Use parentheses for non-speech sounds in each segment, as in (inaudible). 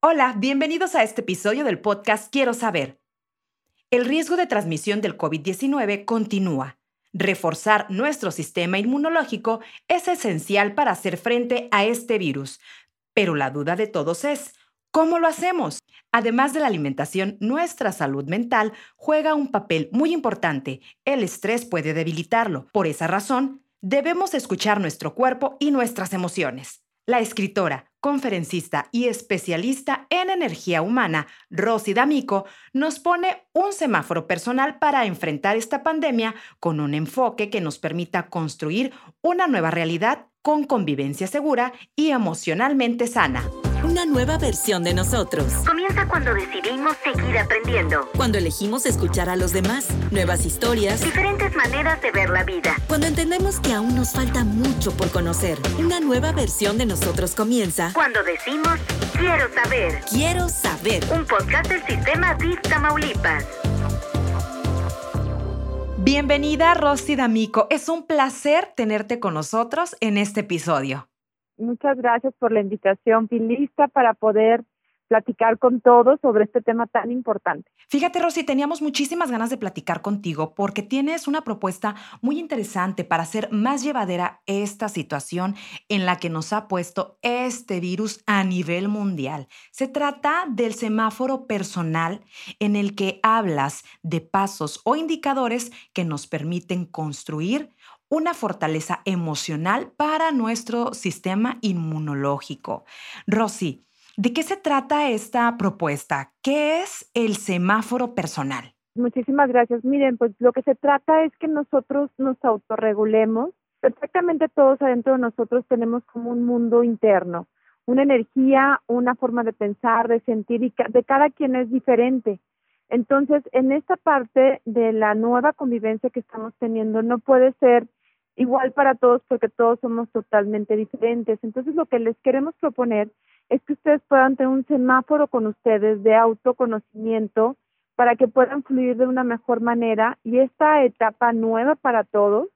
Hola, bienvenidos a este episodio del podcast Quiero saber. El riesgo de transmisión del COVID-19 continúa. Reforzar nuestro sistema inmunológico es esencial para hacer frente a este virus, pero la duda de todos es, ¿cómo lo hacemos? Además de la alimentación, nuestra salud mental juega un papel muy importante. El estrés puede debilitarlo. Por esa razón, debemos escuchar nuestro cuerpo y nuestras emociones. La escritora, conferencista y especialista en energía humana, Rosy D'Amico, nos pone un semáforo personal para enfrentar esta pandemia con un enfoque que nos permita construir una nueva realidad con convivencia segura y emocionalmente sana. Una nueva versión de nosotros. Comienza cuando decidimos seguir aprendiendo. Cuando elegimos escuchar a los demás. Nuevas historias. Diferentes maneras de ver la vida. Cuando entendemos que aún nos falta mucho por conocer. Una nueva versión de nosotros comienza. Cuando decimos quiero saber. Quiero saber. Un podcast del sistema DIF Tamaulipas. Bienvenida Rosy D'Amico. Es un placer tenerte con nosotros en este episodio. Muchas gracias por la invitación. Lista para poder platicar con todos sobre este tema tan importante. Fíjate, Rosy, teníamos muchísimas ganas de platicar contigo porque tienes una propuesta muy interesante para hacer más llevadera esta situación en la que nos ha puesto este virus a nivel mundial. Se trata del semáforo personal en el que hablas de pasos o indicadores que nos permiten construir una fortaleza emocional para nuestro sistema inmunológico. Rosy, ¿de qué se trata esta propuesta? ¿Qué es el semáforo personal? Muchísimas gracias. Miren, pues lo que se trata es que nosotros nos autorregulemos. Perfectamente todos adentro de nosotros tenemos como un mundo interno, una energía, una forma de pensar, de sentir y de cada quien es diferente. Entonces, en esta parte de la nueva convivencia que estamos teniendo, no puede ser igual para todos porque todos somos totalmente diferentes. Entonces lo que les queremos proponer es que ustedes puedan tener un semáforo con ustedes de autoconocimiento para que puedan fluir de una mejor manera y esta etapa nueva para todos,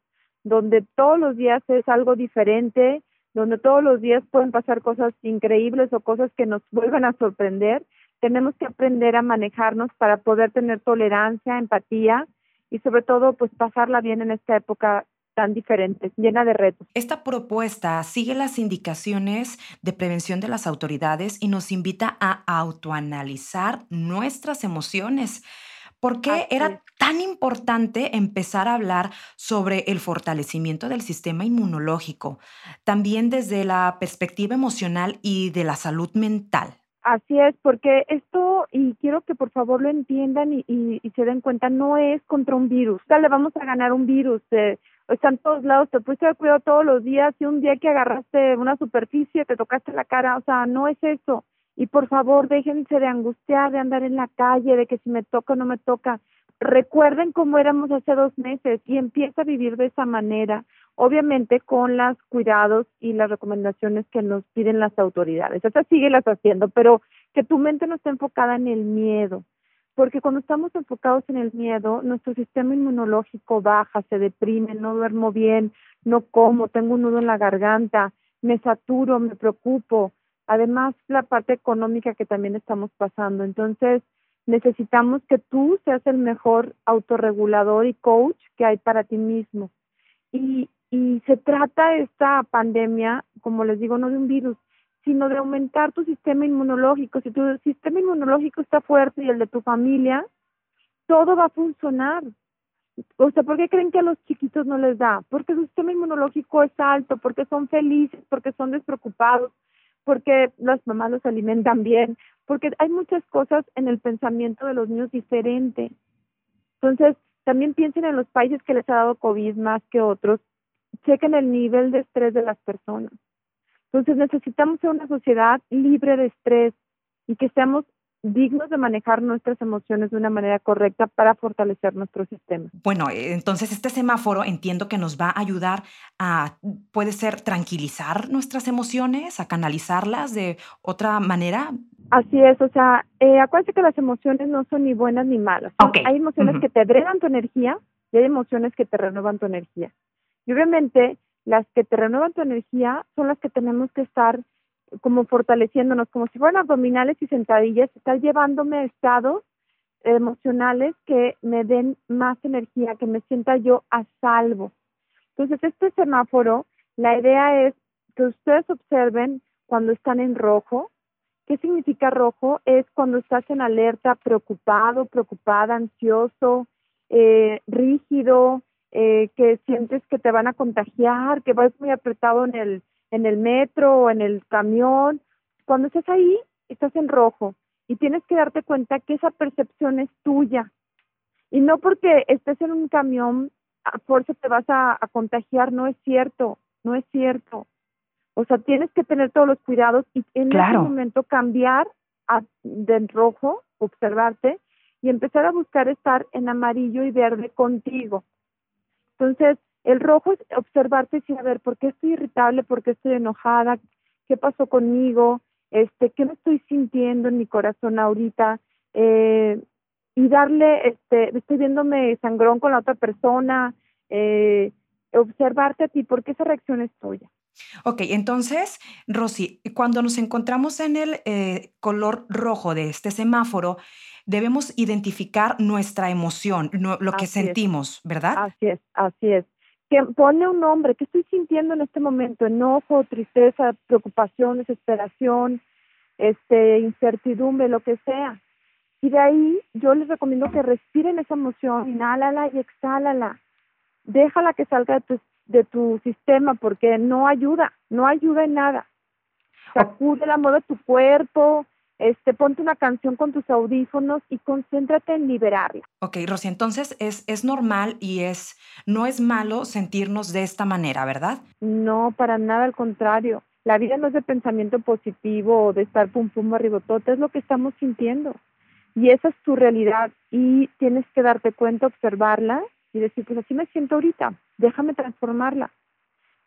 donde todos los días es algo diferente, donde todos los días pueden pasar cosas increíbles o cosas que nos vuelvan a sorprender, tenemos que aprender a manejarnos para poder tener tolerancia, empatía y sobre todo pues pasarla bien en esta época tan diferentes, llena de retos. Esta propuesta sigue las indicaciones de prevención de las autoridades y nos invita a autoanalizar nuestras emociones. ¿Por qué era tan importante empezar a hablar sobre el fortalecimiento del sistema inmunológico, también desde la perspectiva emocional y de la salud mental? Así es, porque esto, y quiero que por favor lo entiendan y, se den cuenta, no es contra un virus. O sea, le vamos a ganar un virus. Eh, están todos lados, te pusiste de cuidado todos los días y un día que agarraste una superficie, te tocaste la cara, o sea, no es eso. Y por favor, déjense de angustiar, de andar en la calle, de que si me toca o no me toca. Recuerden cómo éramos hace dos meses y empieza a vivir de esa manera, obviamente con los cuidados y las recomendaciones que nos piden las autoridades. Esas sigue las haciendo, pero que tu mente no esté enfocada en el miedo, porque cuando estamos enfocados en el miedo, nuestro sistema inmunológico baja, se deprime, no duermo bien, no como, tengo un nudo en la garganta, me saturo, me preocupo. Además, la parte económica que también estamos pasando. Entonces, necesitamos que tú seas el mejor autorregulador y coach que hay para ti mismo. Y, y se trata esta pandemia, como les digo, no de un virus, sino de aumentar tu sistema inmunológico. Si tu sistema inmunológico está fuerte y el de tu familia, todo va a funcionar. O sea, ¿por qué creen que a los chiquitos no les da? Porque su sistema inmunológico es alto, porque son felices, porque son despreocupados, porque las mamás los alimentan bien, porque hay muchas cosas en el pensamiento de los niños diferente. Entonces, también piensen en los países que les ha dado COVID más que otros, chequen el nivel de estrés de las personas. Entonces necesitamos ser una sociedad libre de estrés y que seamos dignos de manejar nuestras emociones de una manera correcta para fortalecer nuestro sistema. Bueno, eh, entonces este semáforo entiendo que nos va a ayudar a, puede ser, tranquilizar nuestras emociones, a canalizarlas de otra manera. Así es, o sea, eh, acuérdense que las emociones no son ni buenas ni malas. Hay emociones que te drenan tu energía y hay emociones que te renuevan tu energía. Y obviamente las que te renuevan tu energía son las que tenemos que estar como fortaleciéndonos, como si fueran abdominales y sentadillas, está llevándome a estados emocionales que me den más energía, que me sienta yo a salvo. Entonces, este semáforo, la idea es que ustedes observen cuando están en rojo. ¿Qué significa rojo? Es cuando estás en alerta, preocupado, preocupada, ansioso, eh, rígido, eh, que sientes que te van a contagiar, que vas muy apretado en el, en el metro o en el camión. Cuando estás ahí, estás en rojo y tienes que darte cuenta que esa percepción es tuya. Y no porque estés en un camión, a fuerza te vas a, contagiar, no es cierto, no es cierto. O sea, tienes que tener todos los cuidados y en ese momento cambiar a, de rojo, observarte y empezar a buscar estar en amarillo y verde contigo. Entonces, el rojo es observarte y ver por qué estoy irritable, por qué estoy enojada, qué pasó conmigo, este, qué me estoy sintiendo en mi corazón ahorita, eh, y darle, este, estoy viéndome sangrón con la otra persona, eh, observarte a ti, porque esa reacción es tuya. Ok, entonces, Rosy, cuando nos encontramos en el eh, color rojo de este semáforo, debemos identificar nuestra emoción, lo que sentimos, ¿verdad? Así es, así es. Que pone un nombre, ¿qué estoy sintiendo en este momento? Enojo, tristeza, preocupación, desesperación, este, incertidumbre, lo que sea. Y de ahí yo les recomiendo que respiren esa emoción, inhálala y exhálala. Déjala que salga de tu, de tu sistema porque no ayuda, no ayuda en nada. Sacúdela, mueve tu cuerpo, este, ponte una canción con tus audífonos y concéntrate en liberarla. Ok, Rosy, entonces es, es normal y es, no es malo sentirnos de esta manera, ¿verdad? No, para nada, al contrario. La vida no es de pensamiento positivo o de estar pum pum arribotote, es lo que estamos sintiendo. Y esa es tu realidad y tienes que darte cuenta, observarla y decir, pues así me siento ahorita, déjame transformarla.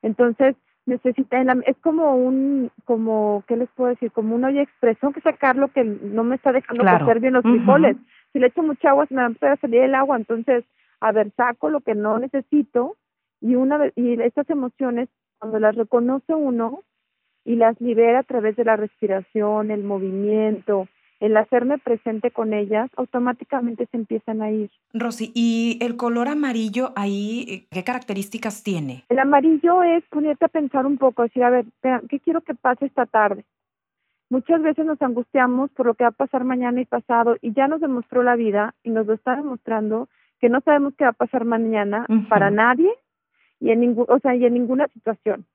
Entonces, necesita, es como un, como, ¿qué les puedo decir? Como una olla expresión que sacar lo que no me está dejando claro. bien los frijoles. Si le echo mucha agua, se me va a empezar a salir el agua, entonces, a ver, saco lo que no necesito y una vez, y estas emociones, cuando las reconoce uno y las libera a través de la respiración, el movimiento, el hacerme presente con ellas, automáticamente se empiezan a ir. Rosy, ¿y el color amarillo ahí qué características tiene? El amarillo es ponerte a pensar un poco, decir, a ver, ¿qué quiero que pase esta tarde? Muchas veces nos angustiamos por lo que va a pasar mañana y pasado y ya nos demostró la vida y nos lo está demostrando que no sabemos qué va a pasar mañana para nadie y en ningún, o sea, y en ninguna situación.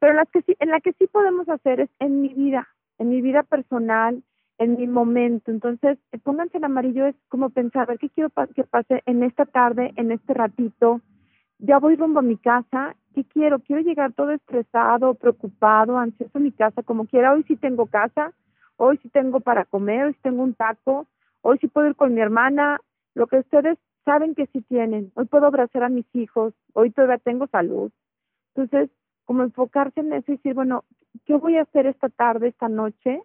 Pero en las que sí, en la que sí podemos hacer es en mi vida, en mi vida personal, en mi momento. Entonces, pónganse en amarillo, es como pensar, a ¿qué quiero que pase en esta tarde, en este ratito? Ya voy rumbo a mi casa, ¿qué quiero? Quiero llegar todo estresado, preocupado, ansioso a mi casa, como quiera. Hoy sí tengo casa, hoy sí tengo para comer, hoy sí tengo un taco, hoy sí puedo ir con mi hermana, lo que ustedes saben que sí tienen. Hoy puedo abrazar a mis hijos, hoy todavía tengo salud. Entonces, como enfocarse en eso y decir, bueno, ¿qué voy a hacer esta tarde, esta noche?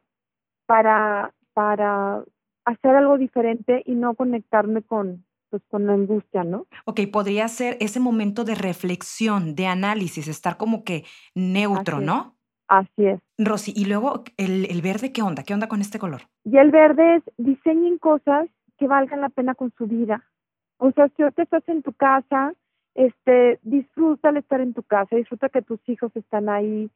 Para, para hacer algo diferente y no conectarme con, pues, con la angustia, ¿no? Ok, podría ser ese momento de reflexión, de análisis, estar como que neutro, ¿no? Así es. Rosy, y luego el, el, verde, ¿qué onda? ¿Qué onda con este color? Y el verde es diseñen cosas que valgan la pena con su vida. O sea, si ahorita estás en tu casa, este, disfruta el estar en tu casa, disfruta que tus hijos están ahí,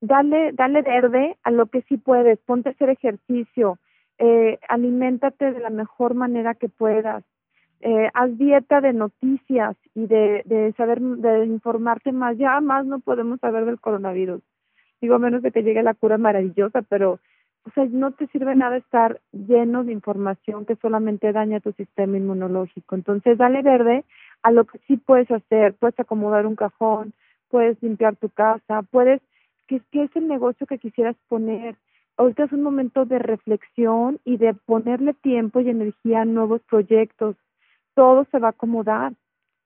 dale, dale verde a lo que sí puedes, ponte a hacer ejercicio, eh, aliméntate de la mejor manera que puedas, eh, haz dieta de noticias y de, de saber, de informarte más, ya más no podemos saber del coronavirus, digo, a menos de que llegue la cura maravillosa, pero o sea, no te sirve nada estar lleno de información que solamente daña tu sistema inmunológico. Entonces, dale verde a lo que sí puedes hacer. Puedes acomodar un cajón, puedes limpiar tu casa, puedes ¿Qué, es el negocio que quisieras poner? Ahorita es un momento de reflexión y de ponerle tiempo y energía a nuevos proyectos. Todo se va a acomodar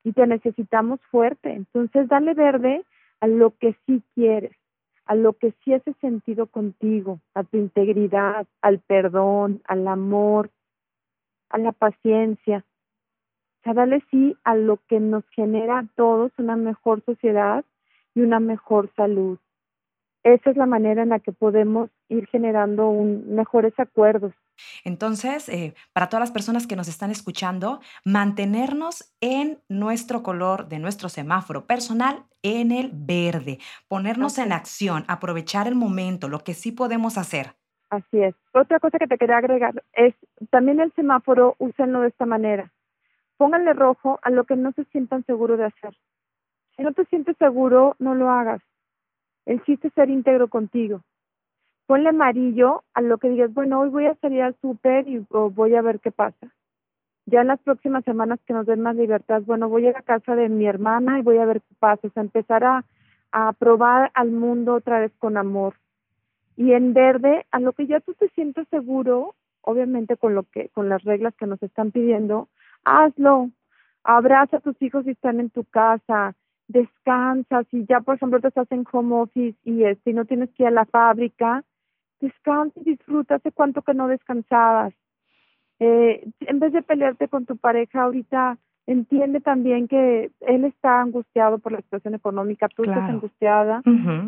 y te necesitamos fuerte. Entonces, dale verde a lo que sí quieres, a lo que sí hace sentido contigo, a tu integridad, al perdón, al amor, a la paciencia. O sea, dale sí a lo que nos genera a todos una mejor sociedad y una mejor salud. Esa es la manera en la que podemos ir generando un, mejores acuerdos. Entonces, eh, para todas las personas que nos están escuchando, mantenernos en nuestro color de nuestro semáforo personal en el verde, ponernos en acción, aprovechar el momento, lo que sí podemos hacer. Así es. Otra cosa que te quería agregar es también el semáforo, úsenlo de esta manera. Pónganle rojo a lo que no se sientan seguros de hacer. Si no te sientes seguro, no lo hagas. El chiste es ser íntegro contigo. Ponle amarillo a lo que digas, bueno, hoy voy a salir al súper y voy a ver qué pasa. Ya en las próximas semanas que nos den más libertad, bueno, voy a la casa de mi hermana y voy a ver qué pasa. O sea, empezar a, a probar al mundo otra vez con amor. Y en verde, a lo que ya tú te sientes seguro, obviamente con lo que, con las reglas que nos están pidiendo, hazlo. Abraza a tus hijos si están en tu casa, descansa, si ya por ejemplo te estás en home office y este, no tienes que ir a la fábrica, descansa y disfruta, hace cuánto que no descansabas. Eh, en vez de pelearte con tu pareja ahorita, entiende también que él está angustiado por la situación económica, tú estás angustiada,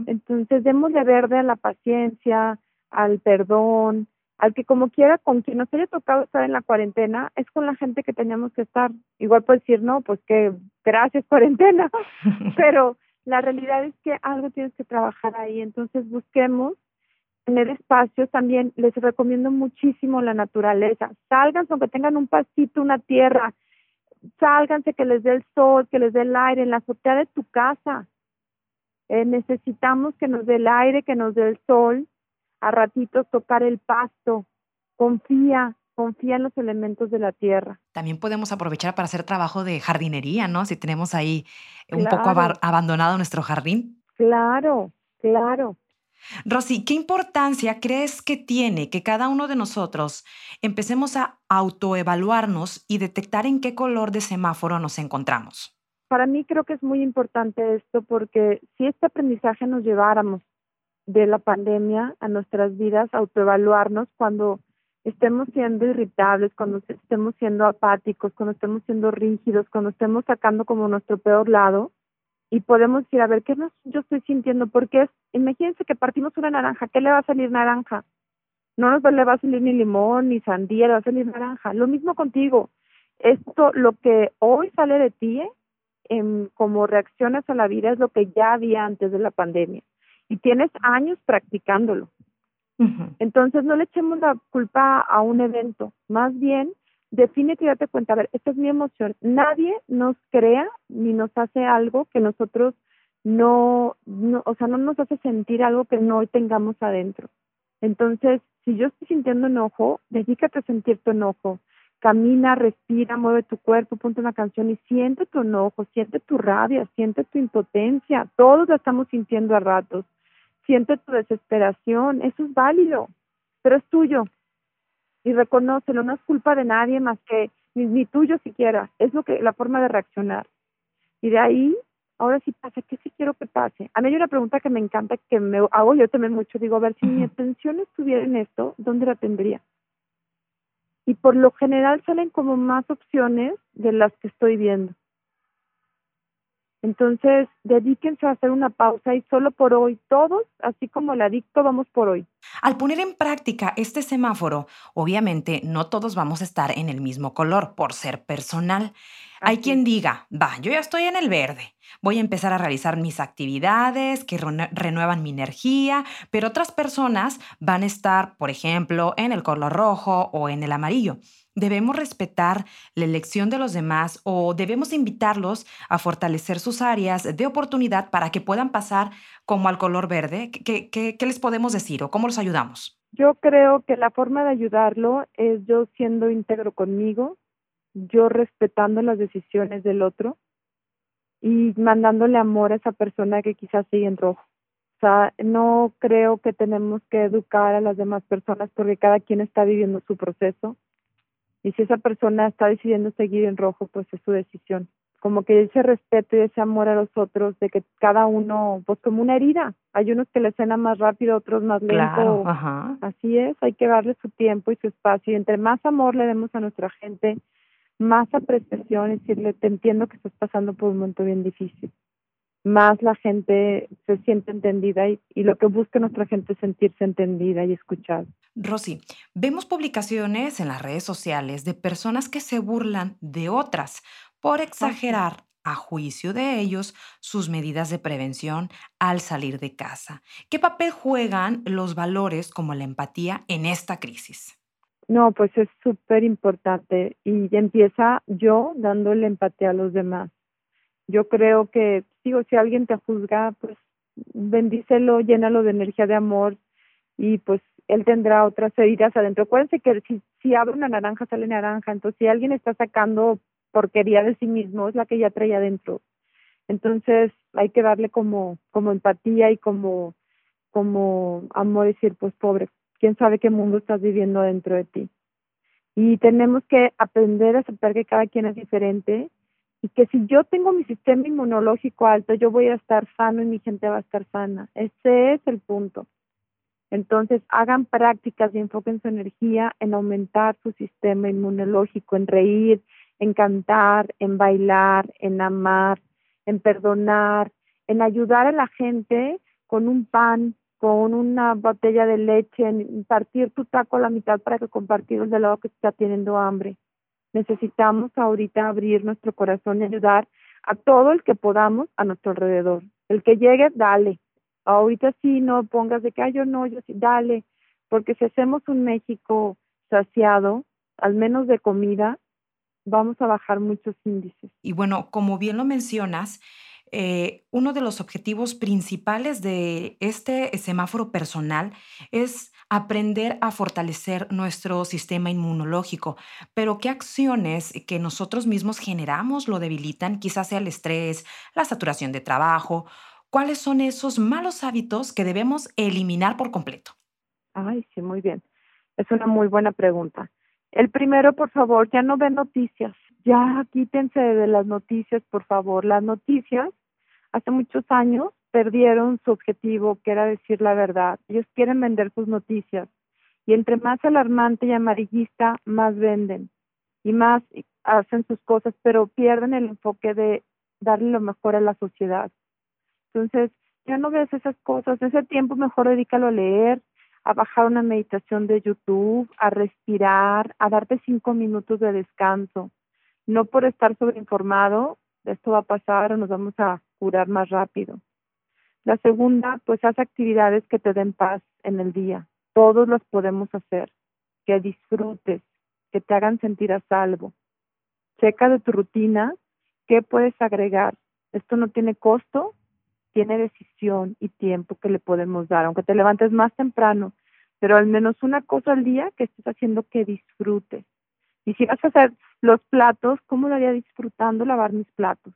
entonces démosle verde a la paciencia, al perdón, al que como quiera, con quien nos haya tocado estar en la cuarentena, es con la gente que teníamos que estar. Igual puede decir, no, pues que gracias (laughs) cuarentena, (laughs) pero la realidad es que algo tienes que trabajar ahí, entonces busquemos tener espacios. También, les recomiendo muchísimo la naturaleza, salgan aunque tengan un pasito, una tierra, sálganse que les dé el sol, que les dé el aire en la azotea de tu casa. Eh, necesitamos que nos dé el aire, que nos dé el sol, a ratitos tocar el pasto. Confía, confía en los elementos de la tierra. También podemos aprovechar para hacer trabajo de jardinería, ¿no? Si tenemos ahí un poco abandonado nuestro jardín. Claro, claro. Rosy, ¿qué importancia crees que tiene que cada uno de nosotros empecemos a autoevaluarnos y detectar en qué color de semáforo nos encontramos? Para mí creo que es muy importante esto porque si este aprendizaje nos lleváramos de la pandemia a nuestras vidas, autoevaluarnos cuando estemos siendo irritables, cuando estemos siendo apáticos, cuando estemos siendo rígidos, cuando estemos sacando como nuestro peor lado y podemos decir, a ver, ¿qué yo estoy sintiendo? Porque es, imagínense que partimos una naranja, ¿qué le va a salir naranja? No nos le va a salir ni limón, ni sandía, le va a salir naranja. Lo mismo contigo. Esto, lo que hoy sale de ti, eh, como reacciones a la vida, es lo que ya había antes de la pandemia y tienes años practicándolo. Entonces no le echemos la culpa a un evento, más bien defínete y date cuenta, a ver, esta es mi emoción. Nadie nos crea ni nos hace algo que nosotros no, no, o sea, no nos hace sentir algo que no tengamos adentro. Entonces, si yo estoy sintiendo enojo, dedícate a sentir tu enojo. Camina, respira, mueve tu cuerpo, ponte una canción y siente tu enojo, siente tu rabia, siente tu impotencia. Todos la estamos sintiendo a ratos siente tu desesperación, eso es válido, pero es tuyo. Y reconócelo, no es culpa de nadie más que ni, tuyo siquiera, es lo que la forma de reaccionar. Y de ahí, ahora sí pasa, ¿qué sí quiero que pase? A mí hay una pregunta que me encanta, que me hago yo también mucho, digo, a ver, si mi atención estuviera en esto, ¿dónde la tendría? Y por lo general salen como más opciones de las que estoy viendo. Entonces, dedíquense a hacer una pausa y solo por hoy, todos, así como el adicto, vamos por hoy. Al poner en práctica este semáforo, obviamente no todos vamos a estar en el mismo color por ser personal. Hay quien diga, va, yo ya estoy en el verde, voy a empezar a realizar mis actividades que renuevan mi energía, pero otras personas van a estar, por ejemplo, en el color rojo o en el amarillo. ¿Debemos respetar la elección de los demás o debemos invitarlos a fortalecer sus áreas de oportunidad para que puedan pasar como al color verde? ¿Qué, les podemos decir o cómo los ayudamos? Yo creo que la forma de ayudarlo es yo siendo íntegro conmigo, yo respetando las decisiones del otro y mandándole amor a esa persona que quizás sigue en rojo. O sea, no creo que tenemos que educar a las demás personas porque cada quien está viviendo su proceso y si esa persona está decidiendo seguir en rojo, pues es su decisión. Como que ese respeto y ese amor a los otros, de que cada uno, pues como una herida, hay unos que le cena más rápido, otros más lento. Así es, hay que darle su tiempo y su espacio. Y entre más amor le demos a nuestra gente, más apreciación y decirle, te entiendo que estás pasando por un momento bien difícil. más la gente se siente entendida y, y, lo que busca nuestra gente es sentirse entendida y escuchada. Rosy, vemos publicaciones en las redes sociales de personas que se burlan de otras por exagerar a juicio de ellos sus medidas de prevención al salir de casa. ¿Qué papel juegan los valores como la empatía en esta crisis? No, pues es súper importante y empieza yo dándole empatía a los demás. Yo creo que, digo, si alguien te juzga, pues bendícelo, llénalo de energía de amor y pues él tendrá otras heridas adentro. Acuérdense que si, si abre una naranja, sale naranja. Entonces, si alguien está sacando porquería de sí mismo, es la que ya trae adentro. Entonces, hay que darle como, como empatía y como, como amor, decir, pues pobre, quién sabe qué mundo estás viviendo dentro de ti. Y tenemos que aprender a aceptar que cada quien es diferente y que si yo tengo mi sistema inmunológico alto, yo voy a estar sano y mi gente va a estar sana. Ese es el punto. Entonces, hagan prácticas y enfoquen su energía en aumentar su sistema inmunológico, en reír, en cantar, en bailar, en amar, en perdonar, en ayudar a la gente con un pan, con una botella de leche, partir tu taco a la mitad para que compartir el de lado que está teniendo hambre. Necesitamos ahorita abrir nuestro corazón y ayudar a todo el que podamos a nuestro alrededor. El que llegue, dale. Ahorita sí, no pongas de que, ay, yo no, yo sí, dale. Porque si hacemos un México saciado, al menos de comida, vamos a bajar muchos índices. Y bueno, como bien lo mencionas, eh, uno de los objetivos principales de este semáforo personal es aprender a fortalecer nuestro sistema inmunológico. Pero ¿qué acciones que nosotros mismos generamos lo debilitan? Quizás sea el estrés, la saturación de trabajo. ¿Cuáles son esos malos hábitos que debemos eliminar por completo? Ay, sí, muy bien. Es una muy buena pregunta. El primero, por favor, ya no ve noticias. Ya quítense de las noticias, por favor. Las noticias, hace muchos años, perdieron su objetivo, que era decir la verdad. Ellos quieren vender sus noticias. Y entre más alarmante y amarillista, más venden. Y más hacen sus cosas, pero pierden el enfoque de darle lo mejor a la sociedad. Entonces, ya no ves esas cosas. Ese tiempo mejor dedícalo a leer, a bajar una meditación de YouTube, a respirar, a darte cinco minutos de descanso. No por estar sobreinformado, esto va a pasar o nos vamos a más rápido. La segunda, pues haz actividades que te den paz en el día. Todos las podemos hacer. Que disfrutes, que te hagan sentir a salvo. Checa de tu rutina qué puedes agregar. Esto no tiene costo, tiene decisión y tiempo que le podemos dar, aunque te levantes más temprano, pero al menos una cosa al día que estés haciendo que disfrutes. Y si vas a hacer los platos, ¿cómo lo haría disfrutando lavar mis platos?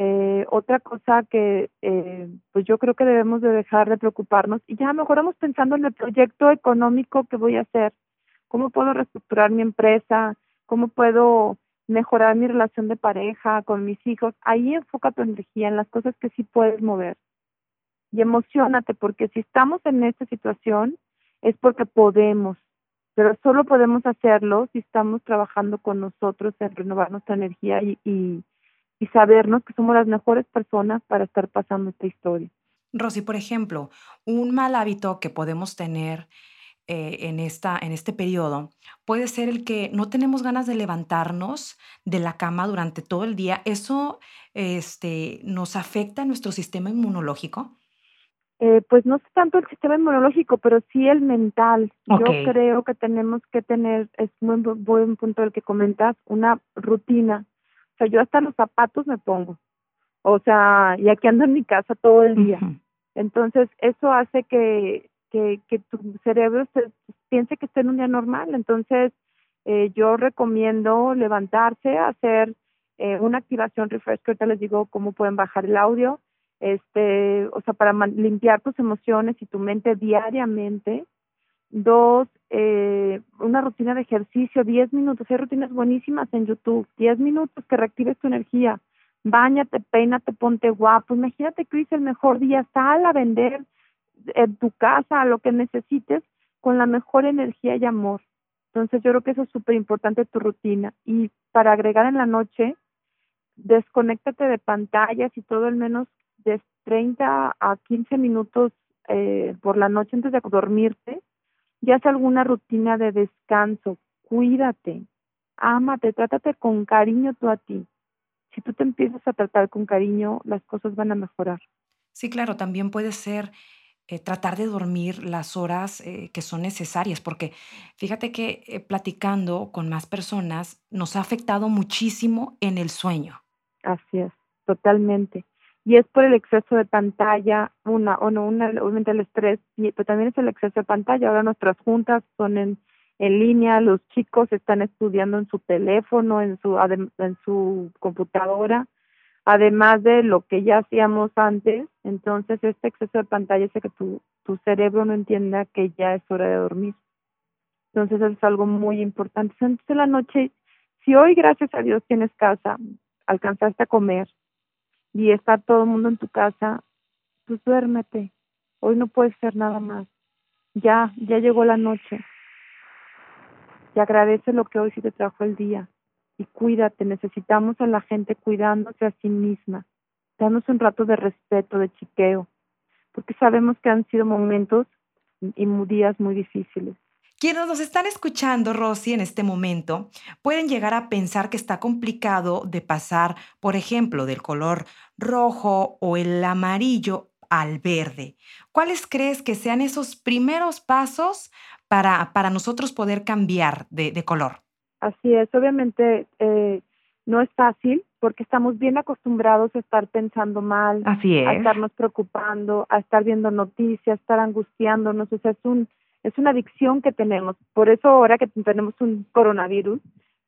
Eh, otra cosa que eh, pues yo creo que debemos de dejar de preocuparnos y ya mejor vamos pensando en el proyecto económico que voy a hacer, cómo puedo reestructurar mi empresa, cómo puedo mejorar mi relación de pareja con mis hijos, ahí enfoca tu energía en las cosas que sí puedes mover. Y emocionate, porque si estamos en esta situación es porque podemos, pero solo podemos hacerlo si estamos trabajando con nosotros en renovar nuestra energía y, y, y sabernos que somos las mejores personas para estar pasando esta historia. Rosy, por ejemplo, un mal hábito que podemos tener eh, en, esta, en este periodo puede ser el que no tenemos ganas de levantarnos de la cama durante todo el día. ¿Eso este, nos afecta a nuestro sistema inmunológico? Eh, pues no es tanto el sistema inmunológico, pero sí el mental. Yo creo que tenemos que tener, es muy buen punto el que comentas, una rutina. O sea, yo hasta los zapatos me pongo. O sea, y aquí ando en mi casa todo el día. Entonces, eso hace que que, que tu cerebro se, piense que está en un día normal. Entonces, eh, yo recomiendo levantarse, hacer eh, una activación refresh, que ahorita les digo cómo pueden bajar el audio, este, o sea, para limpiar tus emociones y tu mente diariamente. Dos, eh, una rutina de ejercicio, 10 minutos. Hay rutinas buenísimas en YouTube, 10 minutos que reactives tu energía. Báñate, peínate, ponte guapo. Imagínate es el mejor día, sal a vender en tu casa, lo que necesites, con la mejor energía y amor. Entonces yo creo que eso es súper importante tu rutina. Y para agregar en la noche, desconéctate de pantallas y todo al menos de 30 a 15 minutos eh, por la noche antes de dormirte, ya haz alguna rutina de descanso, cuídate, ámate, trátate con cariño tú a ti. Si tú te empiezas a tratar con cariño, las cosas van a mejorar. Sí, claro, también puede ser eh, tratar de dormir las horas eh, que son necesarias, porque fíjate que eh, platicando con más personas nos ha afectado muchísimo en el sueño. Así es, totalmente. Y es por el exceso de pantalla, una, o no, una, obviamente el estrés, pero también es el exceso de pantalla. Ahora nuestras juntas son en, en línea, los chicos están estudiando en su teléfono, en su, en su computadora además de lo que ya hacíamos antes, entonces este exceso de pantalla hace que tu, tu cerebro no entienda que ya es hora de dormir. Entonces eso es algo muy importante. Entonces en la noche, si hoy gracias a Dios tienes casa, alcanzaste a comer y está todo el mundo en tu casa, pues duérmete. Hoy no puedes hacer nada más. Ya, ya llegó la noche. Y agradece lo que hoy sí te trajo el día y cuídate, necesitamos a la gente cuidándose a sí misma. Danos un rato de respeto, de chiqueo, porque sabemos que han sido momentos y días muy difíciles. Quienes nos están escuchando, Rosy, en este momento, pueden llegar a pensar que está complicado de pasar, por ejemplo, del color rojo o el amarillo al verde. ¿Cuáles crees que sean esos primeros pasos para, para nosotros poder cambiar de, de color? Así es, obviamente eh, no es fácil porque estamos bien acostumbrados a estar pensando mal, a estarnos preocupando, a estar viendo noticias, a estar angustiándonos, o sea, es un es una adicción que tenemos. Por eso ahora que tenemos un coronavirus,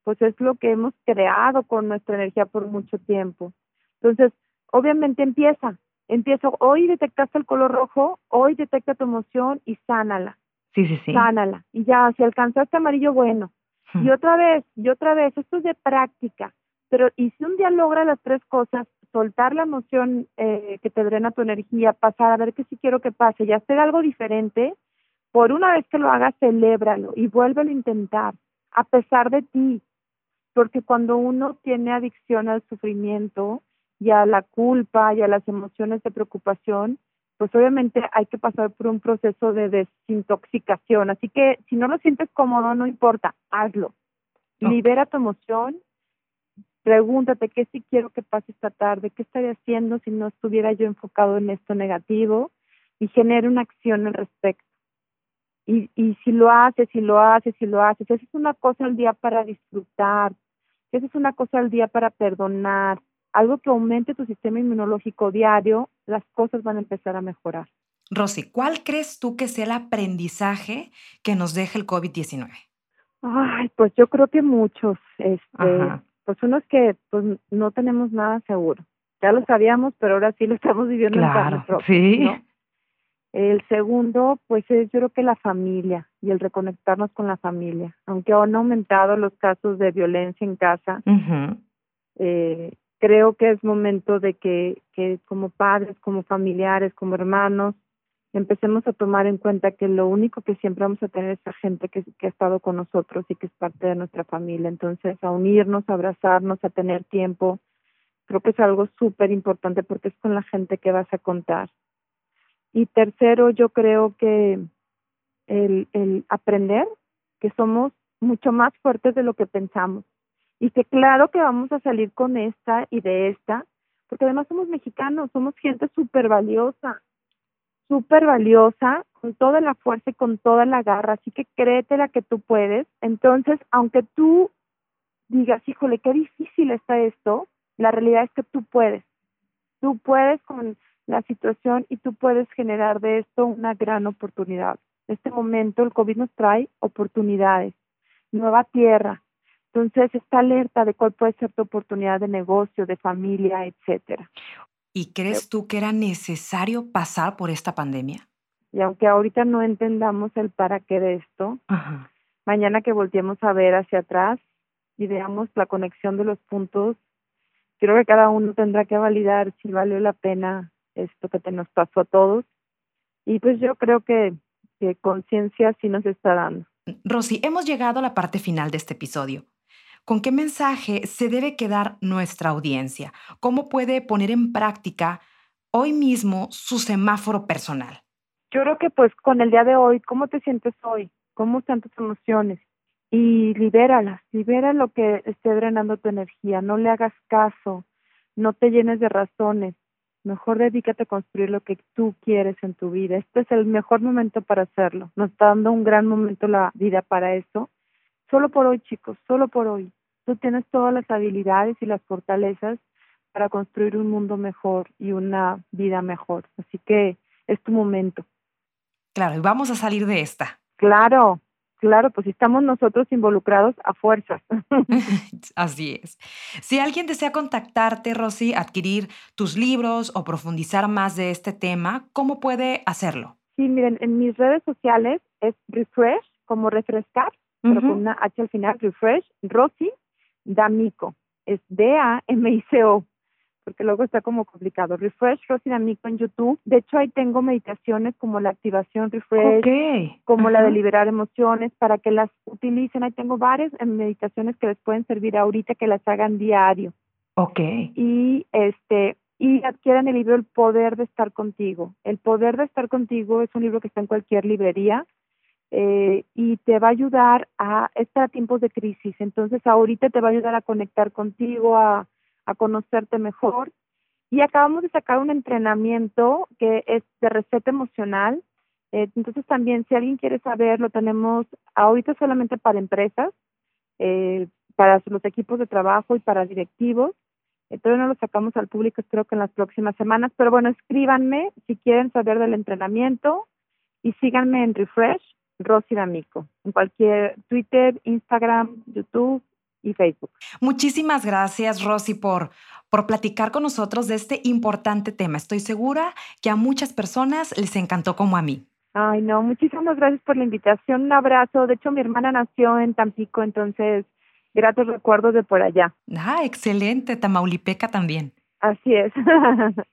pues es lo que hemos creado con nuestra energía por mucho tiempo. Entonces, obviamente empieza, empieza, hoy detectaste el color rojo, hoy detecta tu emoción y sánala. Sí, sí, sí. Sánala. Y ya, si alcanzaste amarillo, bueno. Y otra vez, y otra vez, esto es de práctica, pero y si un día logra las tres cosas, soltar la emoción eh, que te drena tu energía, pasar a ver qué sí quiero que pase y hacer algo diferente, por una vez que lo hagas, celébralo y vuélvelo a intentar, a pesar de ti, porque cuando uno tiene adicción al sufrimiento y a la culpa y a las emociones de preocupación, pues obviamente hay que pasar por un proceso de desintoxicación. Así que si no lo sientes cómodo, no importa, hazlo. Libera tu emoción, pregúntate qué sí quiero que pase esta tarde, qué estaría haciendo si no estuviera yo enfocado en esto negativo y genera una acción al respecto. Y, y si lo haces, si lo haces, si lo haces, esa es una cosa al día para disfrutar, esa es una cosa al día para perdonar, algo que aumente tu sistema inmunológico diario, las cosas van a empezar a mejorar. Rosy, ¿cuál crees tú que sea el aprendizaje que nos deja el COVID-19? Ay, pues yo creo que muchos. Este, pues uno es que pues, no tenemos nada seguro. Ya lo sabíamos, pero ahora sí lo estamos viviendo en carne propia. Sí. El segundo, pues es yo creo que la familia y el reconectarnos con la familia. Aunque han aumentado los casos de violencia en casa, eh, creo que es momento de que, que como padres, como familiares, como hermanos, empecemos a tomar en cuenta que lo único que siempre vamos a tener es la gente que, que ha estado con nosotros y que es parte de nuestra familia. Entonces, a unirnos, a abrazarnos, a tener tiempo, creo que es algo súper importante porque es con la gente que vas a contar. Y tercero, yo creo que el, el aprender que somos mucho más fuertes de lo que pensamos y que claro que vamos a salir con esta y de esta, porque además somos mexicanos, somos gente súper valiosa, súper valiosa, con toda la fuerza y con toda la garra, así que créetela que tú puedes. Entonces, aunque tú digas, híjole, qué difícil está esto, la realidad es que tú puedes. Tú puedes con la situación y tú puedes generar de esto una gran oportunidad. En este momento el COVID nos trae oportunidades, nueva tierra, entonces, está alerta de cuál puede ser tu oportunidad de negocio, de familia, etcétera. ¿Y crees tú que era necesario pasar por esta pandemia? Y aunque ahorita no entendamos el para qué de esto, mañana que volteemos a ver hacia atrás y veamos la conexión de los puntos, creo que cada uno tendrá que validar si valió la pena esto que te nos pasó a todos. Y pues yo creo que, que conciencia sí nos está dando. Rosy, hemos llegado a la parte final de este episodio. ¿con qué mensaje se debe quedar nuestra audiencia? ¿Cómo puede poner en práctica hoy mismo su semáforo personal? Yo creo que pues con el día de hoy, ¿cómo te sientes hoy? ¿Cómo están tus emociones? Y libéralas, libera lo que esté drenando tu energía, no le hagas caso, no te llenes de razones, mejor dedícate a construir lo que tú quieres en tu vida. Este es el mejor momento para hacerlo, nos está dando un gran momento la vida para eso. Solo por hoy, chicos, solo por hoy. Tú tienes todas las habilidades y las fortalezas para construir un mundo mejor y una vida mejor. Así que es tu momento. Claro, y vamos a salir de esta. Claro, claro, pues estamos nosotros involucrados a fuerzas. (laughs) (laughs) Así es. Si alguien desea contactarte, Rosy, adquirir tus libros o profundizar más de este tema, ¿cómo puede hacerlo? Sí, miren, en mis redes sociales es Refresh, como refrescar, pero con una H al final, Refresh, Rosy D'Amico, es D-A-M-I-C-O porque luego está como complicado. Refresh Rosy D'Amico en YouTube. De hecho, ahí tengo meditaciones como la activación Refresh, como la de liberar emociones, para que las utilicen. Ahí tengo varias meditaciones que les pueden servir ahorita, que las hagan diario. Ok. Y este y adquieran el libro El Poder de Estar Contigo. El Poder de Estar Contigo es un libro que está en cualquier librería. Eh, y te va a ayudar a estar a tiempos de crisis. Entonces, ahorita te va a ayudar a conectar contigo, a, a conocerte mejor. Y acabamos de sacar un entrenamiento que es de receta emocional. Eh, entonces también si alguien quiere saber, lo tenemos ahorita solamente para empresas, eh, para los equipos de trabajo y para directivos. Entonces no lo sacamos al público, espero que en las próximas semanas. Pero bueno, escríbanme si quieren saber del entrenamiento y síganme en Refresh, Rosy D'Amico, en cualquier Twitter, Instagram, YouTube, y Facebook. Muchísimas gracias, Rosy, por, por platicar con nosotros de este importante tema. Estoy segura que a muchas personas les encantó como a mí. Ay, no, muchísimas gracias por la invitación. Un abrazo. De hecho, mi hermana nació en Tampico, entonces, gratos recuerdos de por allá. Ah, excelente. Tamaulipeca también. Así es. (laughs)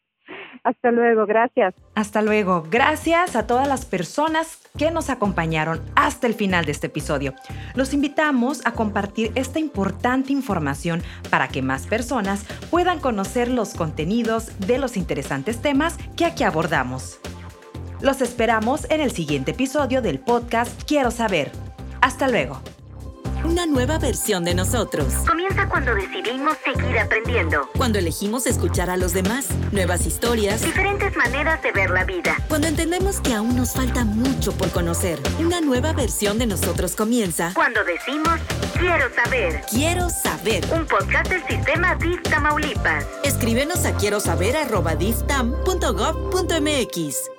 Hasta luego, gracias. Hasta luego. Gracias a todas las personas que nos acompañaron hasta el final de este episodio. Los invitamos a compartir esta importante información para que más personas puedan conocer los contenidos de los interesantes temas que aquí abordamos. Los esperamos en el siguiente episodio del podcast Quiero saber. Hasta luego. Una nueva versión de nosotros. Comienza cuando decidimos seguir aprendiendo. Cuando elegimos escuchar a los demás. Nuevas historias. Diferentes maneras de ver la vida. Cuando entendemos que aún nos falta mucho por conocer. Una nueva versión de nosotros comienza. Cuando decimos quiero saber. Quiero saber. Un podcast del sistema DIF Tamaulipas. Escríbenos a quiero saber arroba diftam.gov.mx.